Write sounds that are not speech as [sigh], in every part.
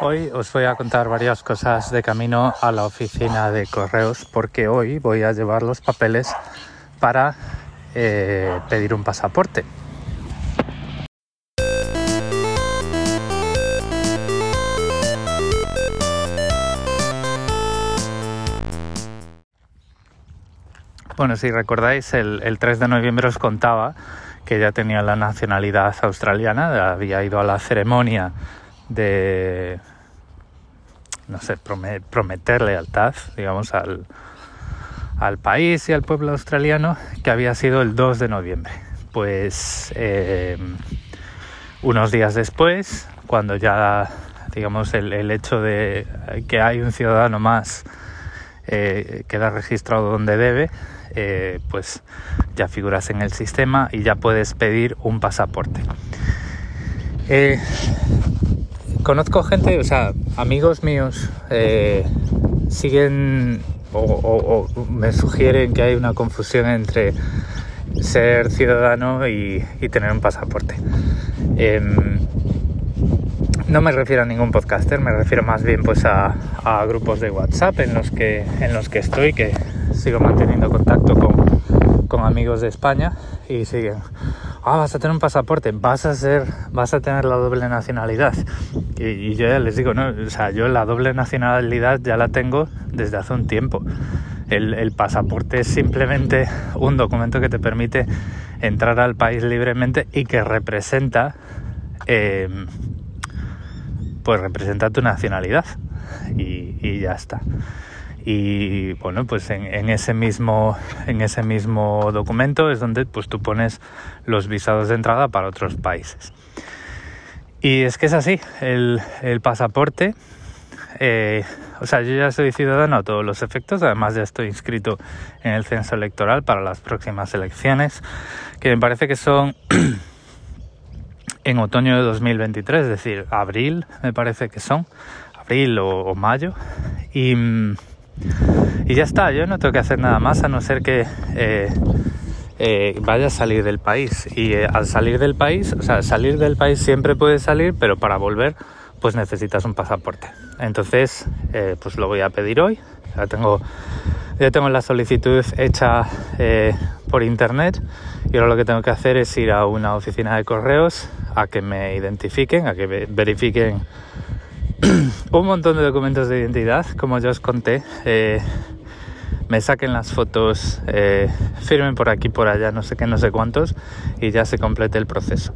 Hoy os voy a contar varias cosas de camino a la oficina de correos porque hoy voy a llevar los papeles para eh, pedir un pasaporte. Bueno, si recordáis, el, el 3 de noviembre os contaba que ya tenía la nacionalidad australiana, había ido a la ceremonia de, no sé, prometer lealtad, digamos, al, al, país y al pueblo australiano, que había sido el 2 de noviembre. Pues eh, unos días después, cuando ya, digamos, el, hecho de que hay un ciudadano más eh, queda registrado donde debe, eh, pues ya figuras en el sistema y ya puedes pedir un pasaporte. Conozco gente, o sea, amigos míos eh, siguen o, me sugieren que hay una confusión entre ser ciudadano y, tener un pasaporte. Em, no me refiero a ningún podcaster, me refiero más bien pues a, a, grupos de WhatsApp en los que en los que estoy, que sigo manteniendo contacto con, con amigos de España y siguen ah, vas a tener un pasaporte, vas a ser, vas a tener la doble nacionalidad. Y, yo ya les digo, no, o sea, yo la doble nacionalidad ya la tengo desde hace un tiempo. El, pasaporte es simplemente un documento que te permite entrar al país libremente y que representa, eh, pues representa tu nacionalidad. y ya está y bueno pues en, ese mismo en ese mismo documento es donde pues tú pones los visados de entrada para otros países y es que es así el, pasaporte eh, o sea yo ya soy ciudadano a todos los efectos además ya estoy inscrito en el censo electoral para las próximas elecciones que me parece que son [clears throat] en otoño de 2023 es decir abril me parece que son abril o mayo y mm, y ya está, yo no tengo que hacer nada más a no ser que eh, eh, vaya a salir del país. Y eh, al salir del país, o sea, salir del país siempre puede salir, pero para volver pues necesitas un pasaporte. Entonces, pues lo voy a pedir hoy. Ya tengo, ya tengo la solicitud hecha por internet y ahora lo que tengo que hacer es ir a una oficina de correos a que me identifiquen, a que verifiquen [clears throat] un montón de documentos de identidad, como ya os conté. Eh, me saquen las fotos, eh, firmen por aquí, por allá, no sé qué, no sé cuántos, y ya se complete el proceso.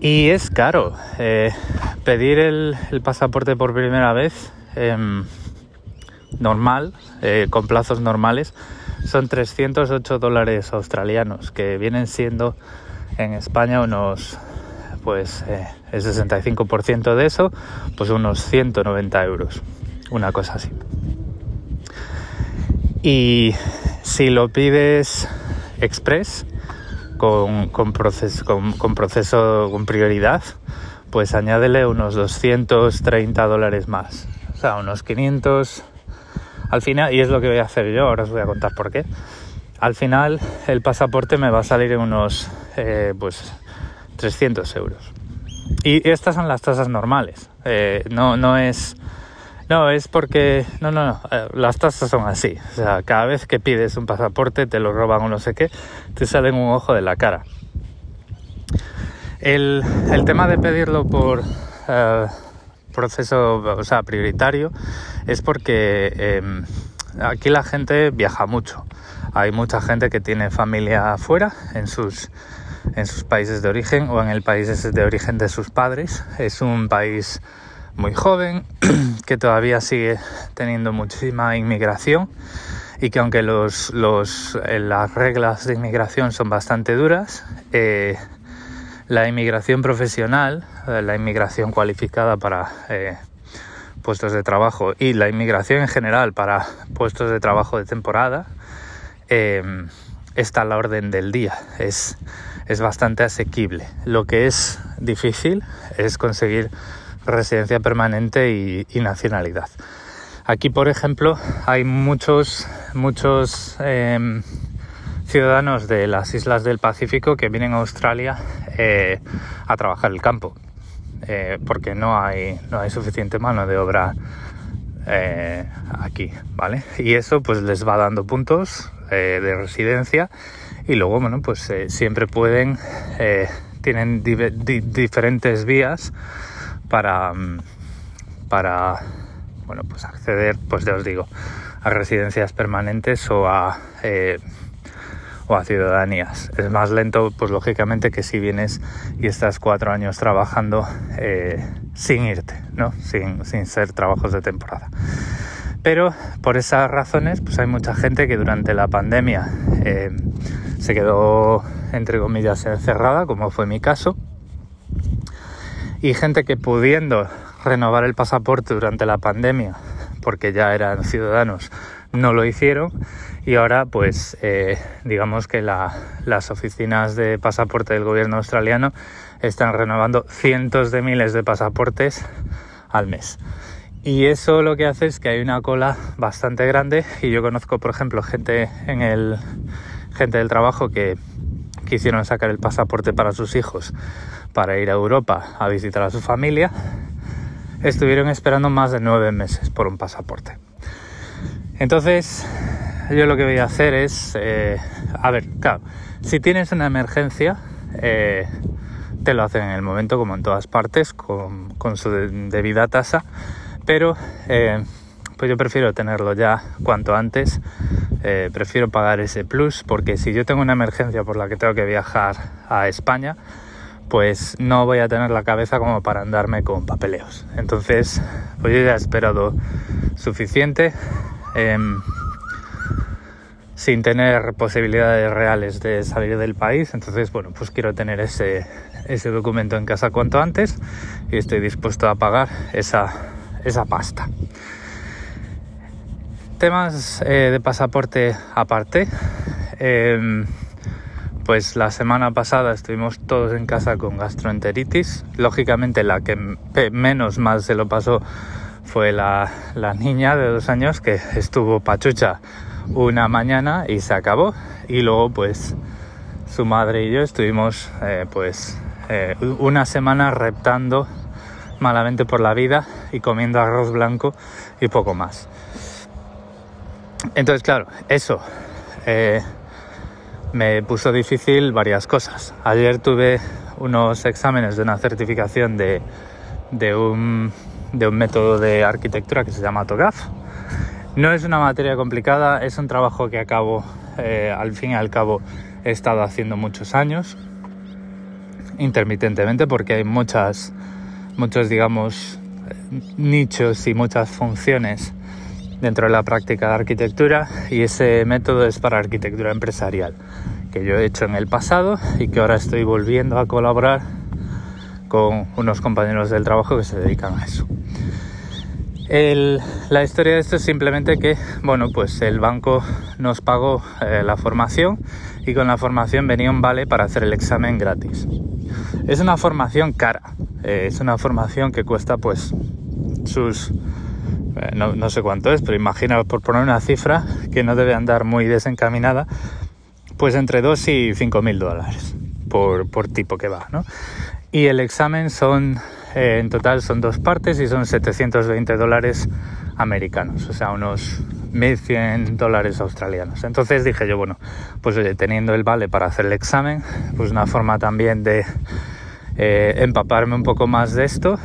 Y es caro eh, pedir el, pasaporte por primera vez, em, normal, con plazos normales, son 308 dólares australianos, que vienen siendo en España unos pues eh, el 65% de eso, pues unos 190 euros, una cosa así. Y si lo pides express, con, con, proceso con prioridad, pues añádele unos 230 dólares más, o sea, unos 500 al final, y es lo que voy a hacer yo, ahora os voy a contar por qué. Al final el pasaporte me va a salir en unos eh, pues 300 euros. Y estas son las tasas normales. Eh, no, no es. No, es porque. No, no, no. Eh, las tasas son así. O sea, cada vez que pides un pasaporte, te lo roban o no sé qué, te salen un ojo de la cara. El, el tema de pedirlo por eh, proceso, o sea, prioritario, es porque em, aquí la gente viaja mucho. Hay mucha gente que tiene familia afuera en sus en sus países de origen o en el país de origen de sus padres. Es un país muy joven [clears throat] que todavía sigue teniendo muchísima inmigración y que aunque los, los, eh, las reglas de inmigración son bastante duras, eh, la inmigración profesional, eh, la inmigración cualificada para puestos de trabajo y la inmigración en general para puestos de trabajo de temporada está a la orden del día. Es, es bastante asequible. Lo que es difícil es conseguir residencia permanente y, nacionalidad. Aquí, por ejemplo, hay muchos, muchos em, ciudadanos de las islas del Pacífico que vienen a Australia eh, a trabajar el campo. eh, porque no hay, no hay suficiente mano de obra eh, aquí, ¿vale? Y eso pues les va dando puntos de residencia y luego, bueno, pues siempre pueden, tienen diferentes vías para, mm, para, bueno, pues acceder, pues ya os digo, a residencias permanentes o a o a ciudadanías. Es más lento, pues lógicamente, que si vienes y estás cuatro años trabajando eh, sin irte, ¿no? Sin, sin ser trabajos de temporada. Pero por esas razones, pues hay mucha gente que durante la pandemia eh, se quedó, entre comillas, encerrada, como fue mi caso, y gente que pudiendo renovar el pasaporte durante la pandemia, porque ya eran ciudadanos, no lo hicieron y ahora pues eh, digamos que las oficinas de pasaporte del gobierno australiano están renovando cientos de miles de pasaportes al mes. Y eso lo que hace es que hay una cola bastante grande y yo conozco por ejemplo gente en el gente del trabajo que quisieron sacar el pasaporte para sus hijos para ir a Europa a visitar a su familia estuvieron esperando más de nueve meses por un pasaporte. Entonces, yo lo que voy a hacer es, eh, a ver, claro, si tienes una emergencia, eh, te lo hacen en el momento, como en todas partes, con, su debida tasa, pero eh, pues yo prefiero tenerlo ya cuanto antes, prefiero pagar ese plus, porque si yo tengo una emergencia por la que tengo que viajar a España, pues no voy a tener la cabeza como para andarme con papeleos. Entonces, pues yo ya he esperado suficiente. Em, sin tener posibilidades reales de salir del país. Entonces, bueno, pues quiero tener ese, ese documento en casa cuanto antes y estoy dispuesto a pagar esa, esa pasta. Temas eh, de pasaporte aparte. Em, pues la semana pasada estuvimos todos en casa con gastroenteritis. Lógicamente la que menos mal se lo pasó fue la, niña de dos años que estuvo pachucha una mañana y se acabó. Y luego pues su madre y yo estuvimos eh, pues eh, una semana reptando malamente por la vida y comiendo arroz blanco y poco más. Entonces claro, eso eh, me puso difícil varias cosas. Ayer tuve unos exámenes de una certificación de, de, un, de un método de arquitectura que se llama TOGAF no es una materia complicada, es un trabajo que acabo, eh, al fin y al cabo, he estado haciendo muchos años, intermitentemente, porque hay muchas, muchos, digamos, nichos y muchas funciones dentro de la práctica de arquitectura y ese método es para arquitectura empresarial, que yo he hecho en el pasado y que ahora estoy volviendo a colaborar con unos compañeros del trabajo que se dedican a eso la historia de esto es simplemente que, bueno, pues el banco nos pagó eh, la formación y con la formación venía un vale para hacer el examen gratis. Es una formación cara, eh, es una formación que cuesta pues sus... Eh, no, sé cuánto es, pero imagina por poner una cifra que no debe andar muy desencaminada, pues entre 2 y 5 mil dólares por, por tipo que va, ¿no? Y el examen son eh, en total son dos partes y son 720 dólares americanos, o sea, unos 1.100 dólares australianos. Entonces dije yo, bueno, pues teniendo el vale para hacer el examen, pues una forma también de eh, empaparme un poco más de esto,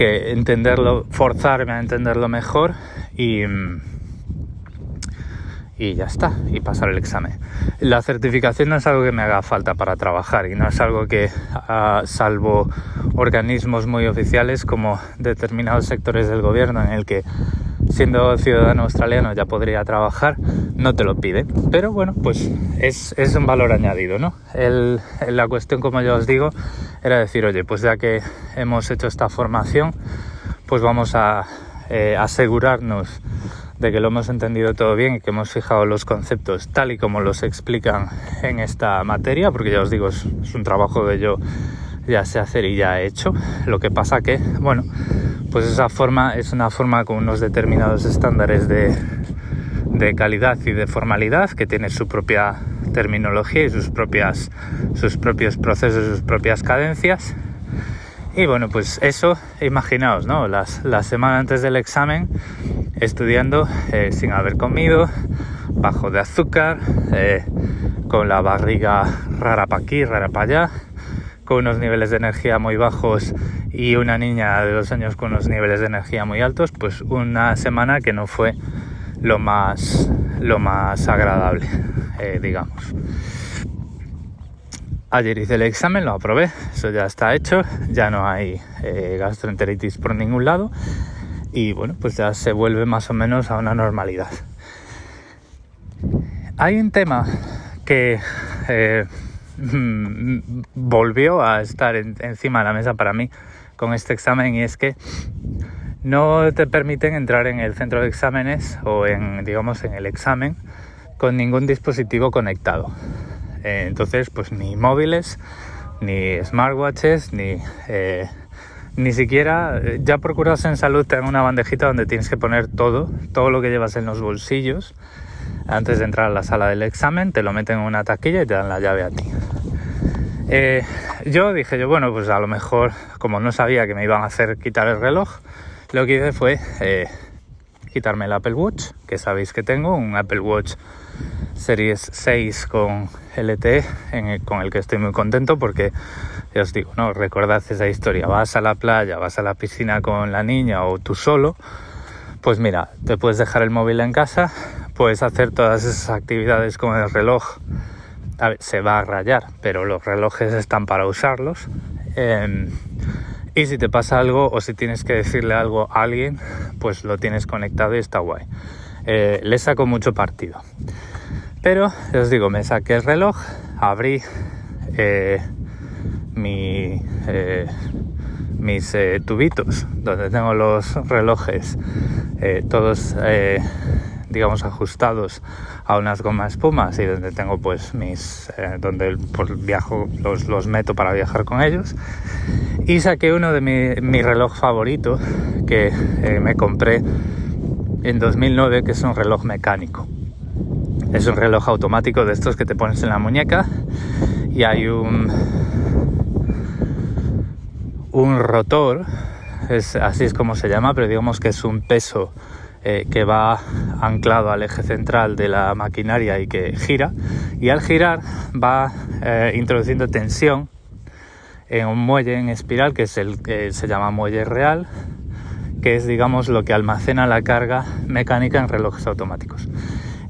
que entenderlo, forzarme a entenderlo mejor y y ya está, y pasar el examen. La certificación no es algo que me haga falta para trabajar y no es algo que, ah, salvo organismos muy oficiales como determinados sectores del gobierno en el que siendo ciudadano australiano ya podría trabajar, no te lo pide. Pero bueno, pues es, es un valor añadido, ¿no? La cuestión, como ya os digo, era decir, oye, pues ya que hemos hecho esta formación, pues vamos a eh, asegurarnos de que lo hemos entendido todo bien y que hemos fijado los conceptos tal y como los explican en esta materia, porque ya os digo, es, un trabajo que yo ya sé hacer y ya he hecho. Lo que pasa que, bueno, pues esa forma es una forma con unos determinados estándares de, de calidad y de formalidad que tiene su propia terminología y sus propias sus propios procesos, sus propias cadencias Y bueno, pues eso, imaginaos, ¿no? Las, la semana antes del examen, estudiando eh, sin haber comido, bajo de azúcar, eh, con la barriga rara para aquí, rara para allá, con unos niveles de energía muy bajos y una niña de dos años con unos niveles de energía muy altos, pues una semana que no fue lo más, lo más agradable, eh, digamos. Ayer hice el examen, lo aprobé, eso ya está hecho, ya no hay eh, gastroenteritis por ningún lado y bueno, pues ya se vuelve más o menos a una normalidad. Hay un tema que eh, [laughs] volvió a estar encima de la mesa para mí con este examen y es que no te permiten entrar en el centro de exámenes o en, digamos, en el examen con ningún dispositivo conectado. Eh, entonces, pues ni móviles, ni smartwatches, ni eh, ni siquiera, eh, ya procurados en salud te dan una bandejita donde tienes que poner todo, todo lo que llevas en los bolsillos antes de entrar a la sala del examen, te lo meten en una taquilla y te dan la llave a ti. Yo dije yo, bueno, pues a lo mejor, como no sabía que me iban a hacer quitar el reloj, lo que hice fue quitarme el Apple Watch, que sabéis que tengo, un Apple Watch Series 6 con LTE, con el que estoy muy contento porque, ya os digo, ¿no? Recordad esa historia, vas a la playa, vas a la piscina con la niña o tú solo, pues mira, te puedes dejar el móvil en casa, puedes hacer todas esas actividades con el reloj. Se va a rayar, pero los relojes están para usarlos. Em, y si te pasa algo o si tienes que decirle algo a alguien, pues lo tienes conectado y está guay. Eh, le saco mucho partido. Pero, os digo, me saqué el reloj, abrí eh, mi, eh, mis eh, tubitos donde tengo los relojes todos digamos ajustados a unas gomas espumas y donde tengo pues mis donde pues, viajo los, los, meto para viajar con ellos. Y saqué uno de mi, reloj favorito que me compré en 2009 que es un reloj mecánico. Es un reloj automático de estos que te pones en la muñeca y hay un, un rotor, es, así es como se llama, pero digamos que es un peso eh, que va anclado al eje central de la maquinaria y que gira. Y al girar va eh, introduciendo tensión en un muelle en espiral que es el que se llama muelle real, que es digamos lo que almacena la carga mecánica en relojes automáticos.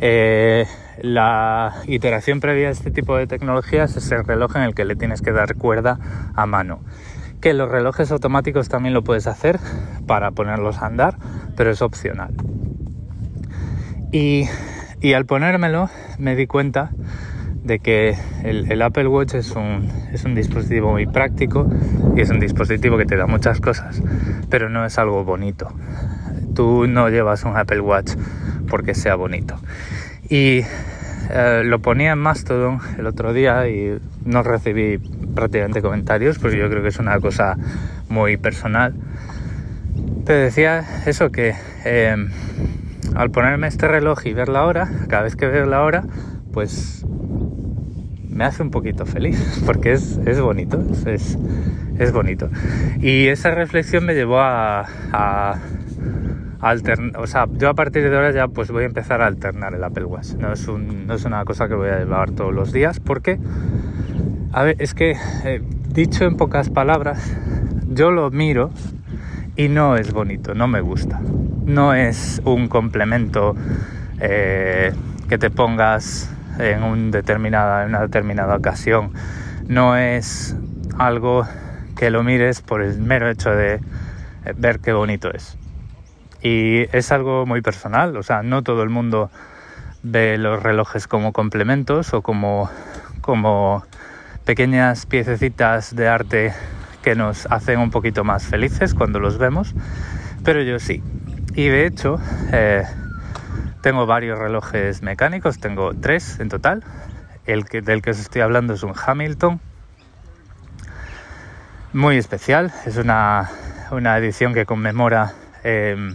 Eh, la iteración previa a este tipo de tecnologías es el reloj en el que le tienes que dar cuerda a mano. Que los relojes automáticos también lo puedes hacer para ponerlos a andar, pero es opcional. Y, al ponérmelo me di cuenta de que el, Apple Watch es un, es un, dispositivo muy práctico y es un dispositivo que te da muchas cosas, pero no es algo bonito. Tú no llevas un Apple Watch porque sea bonito. Y eh, lo ponía en Mastodon el otro día y no recibí prácticamente comentarios, porque yo creo que es una cosa muy personal. Te decía eso que eh, al ponerme este reloj y ver la hora, cada vez que veo la hora, pues me hace un poquito feliz, [laughs] porque es, bonito, es, es, bonito. Y esa reflexión me llevó a o sea, yo a partir de ahora ya pues voy a empezar a alternar el Apple Watch. No es, una cosa que voy a llevar todos los días porque, a ver, es que, eh, dicho en pocas palabras, yo lo miro y no es bonito, no me gusta. No es un complemento eh, que te pongas en, en una determinada ocasión. No es algo que lo mires por el mero hecho de eh, ver qué bonito es. Y es algo muy personal, o sea, no todo el mundo ve los relojes como complementos o como, como pequeñas piececitas de arte que nos hacen un poquito más felices cuando los vemos, pero yo sí. Y de hecho, eh, tengo varios relojes mecánicos, tengo tres en total. El que, del que os estoy hablando es un Hamilton, muy especial, es una, una edición que conmemora eh,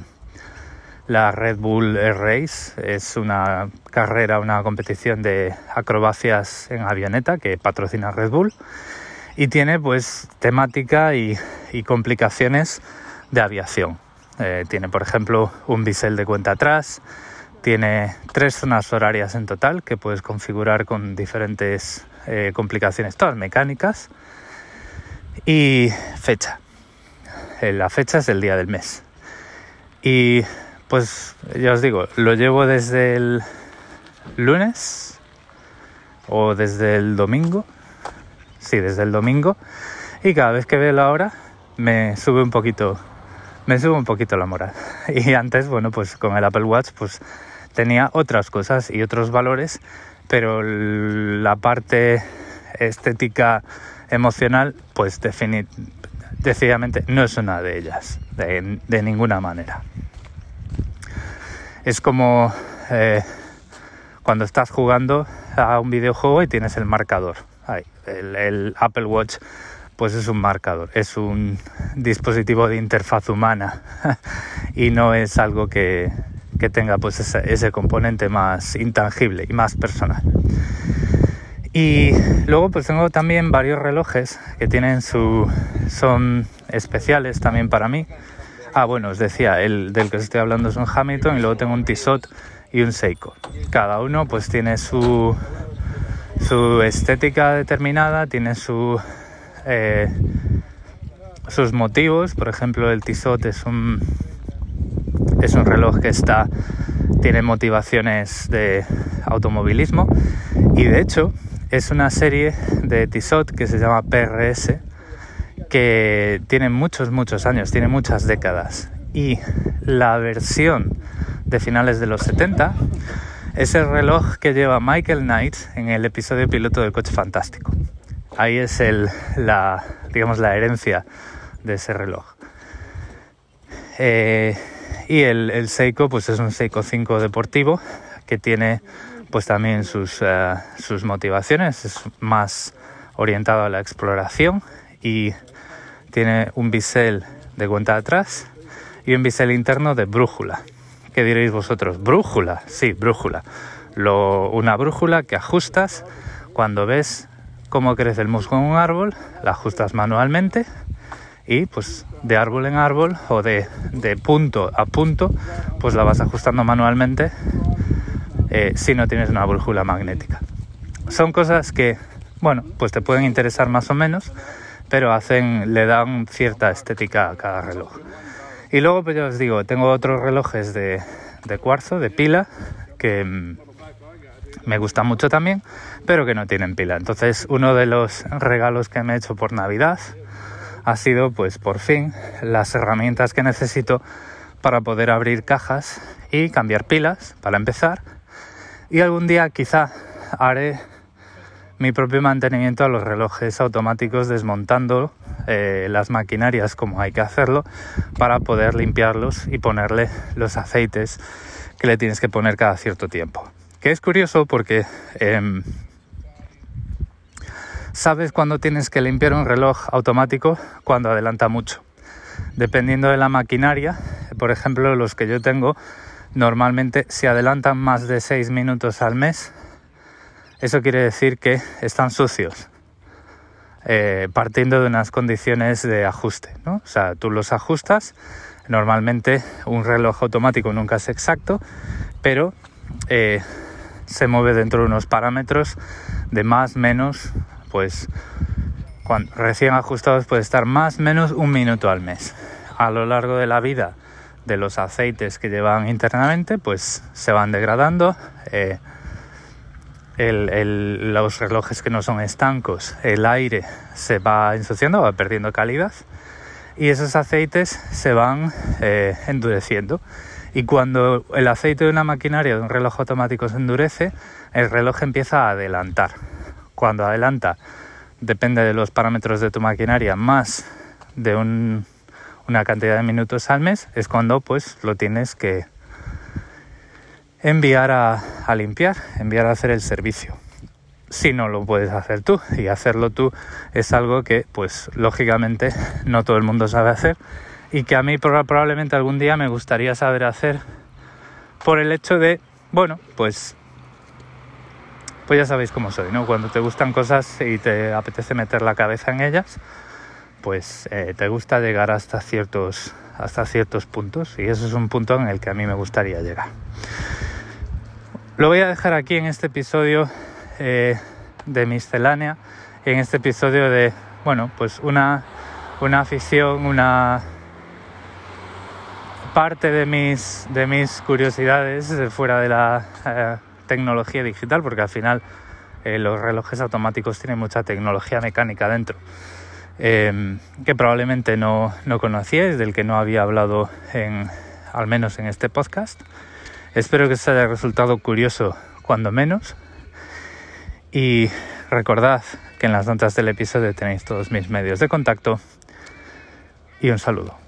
la Red Bull Air Race es una carrera, una competición de acrobacias en avioneta que patrocina Red Bull. y tiene pues temática y, complicaciones de aviación. Eh, tiene por ejemplo un bisel de cuenta atrás, tiene tres zonas horarias en total que puedes configurar con diferentes eh, complicaciones, todas mecánicas, y fecha. Eh, la fecha es el día del mes. Y pues ya os digo, lo llevo desde el lunes o desde el domingo sí, desde el domingo. Y cada vez que veo la hora me sube un poquito, me sube un poquito la moral. [laughs] Y antes, bueno, pues con el Apple Watch, pues tenía otras cosas y otros valores, pero la parte estética emocional, pues decididamente no es una de ellas, de, ninguna manera. Es como eh, cuando estás jugando a un videojuego y tienes el marcador el, Apple Watch pues es un marcador, es un dispositivo de interfaz humana [laughs] y no es algo que, tenga pues ese, componente más intangible y más personal. Y luego pues tengo también varios relojes que tienen su son especiales también para mí. Ah, bueno, os decía, el del que os estoy hablando es un Hamilton y luego tengo un Tissot y un Seiko. Cada uno pues tiene su su estética determinada, tiene eh, sus motivos. Por ejemplo, el Tissot es un, es un reloj que está, tiene motivaciones de automovilismo y de hecho es una serie de Tissot que se llama PRS que tiene muchos, muchos años, tiene muchas décadas. Y la versión de finales de los 70 es el reloj que lleva Michael Knight en el episodio piloto del coche fantástico. Ahí es la, digamos, la herencia de ese reloj. Eh, y el, Seiko, pues es un Seiko 5 deportivo que tiene pues también sus, eh, sus motivaciones, es más orientado a la exploración y tiene un bisel de cuenta atrás y un bisel interno de brújula. ¿Qué diréis vosotros? Brújula, sí, brújula. Lo, una brújula que ajustas cuando ves cómo crece el musgo en un árbol, la ajustas manualmente y pues de árbol en árbol o de, punto a punto, pues la vas ajustando manualmente eh, si no tienes una brújula magnética. Son cosas que, bueno, pues te pueden interesar más o menos, pero hacen, le dan cierta estética a cada reloj. Y luego, pues ya os digo, tengo otros relojes de, cuarzo, de pila, que mm, me gustan mucho también, pero que no tienen pila. Entonces, uno de los regalos que me he hecho por Navidad ha sido, pues por fin, las herramientas que necesito para poder abrir cajas y cambiar pilas, para empezar. Y algún día quizá haré mi propio mantenimiento a los relojes automáticos desmontando eh, las maquinarias como hay que hacerlo para poder limpiarlos y ponerle los aceites que le tienes que poner cada cierto tiempo. Que es curioso porque em, sabes cuando tienes que limpiar un reloj automático cuando adelanta mucho. Dependiendo de la maquinaria, por ejemplo, los que yo tengo normalmente si adelantan más de 6 minutos al mes, eso quiere decir que están sucios. Eh, partiendo de unas condiciones de ajuste. ¿no? O sea, tú los ajustas. Normalmente un reloj automático nunca es exacto, pero eh, se mueve dentro de unos parámetros de más, menos, pues cuando recién ajustados puede estar más, menos un minuto al mes. A lo largo de la vida de los aceites que llevan internamente, pues se van degradando. Eh, los relojes que no son estancos, el aire se va ensuciando, va perdiendo calidad y esos aceites se van eh, endureciendo. Y cuando el aceite de una maquinaria de un reloj automático se endurece, el reloj empieza a adelantar. Cuando adelanta, depende de los parámetros de tu maquinaria, más de una cantidad de minutos al mes, es cuando pues lo tienes que, enviar a, limpiar, enviar a hacer el servicio. Si no lo puedes hacer tú y hacerlo tú es algo que pues lógicamente no todo el mundo sabe hacer y que a mí probablemente algún día me gustaría saber hacer por el hecho de, bueno, pues pues ya sabéis cómo soy, ¿no? Cuando te gustan cosas y te apetece meter la cabeza en ellas, pues eh, te gusta llegar hasta ciertos, hasta ciertos puntos y eso es un punto en el que a mí me gustaría llegar. Lo voy a dejar aquí en este episodio eh, de miscelánea, en este episodio de, bueno, pues una, una afición, una parte de mis, de mis curiosidades fuera de la eh, tecnología digital, porque al final eh, los relojes automáticos tienen mucha tecnología mecánica dentro, em, que probablemente no, no conocíais, del que no había hablado al menos en este podcast. Espero que os haya resultado curioso, cuando menos. Y recordad que en las notas del episodio tenéis todos mis medios de contacto. Y un saludo.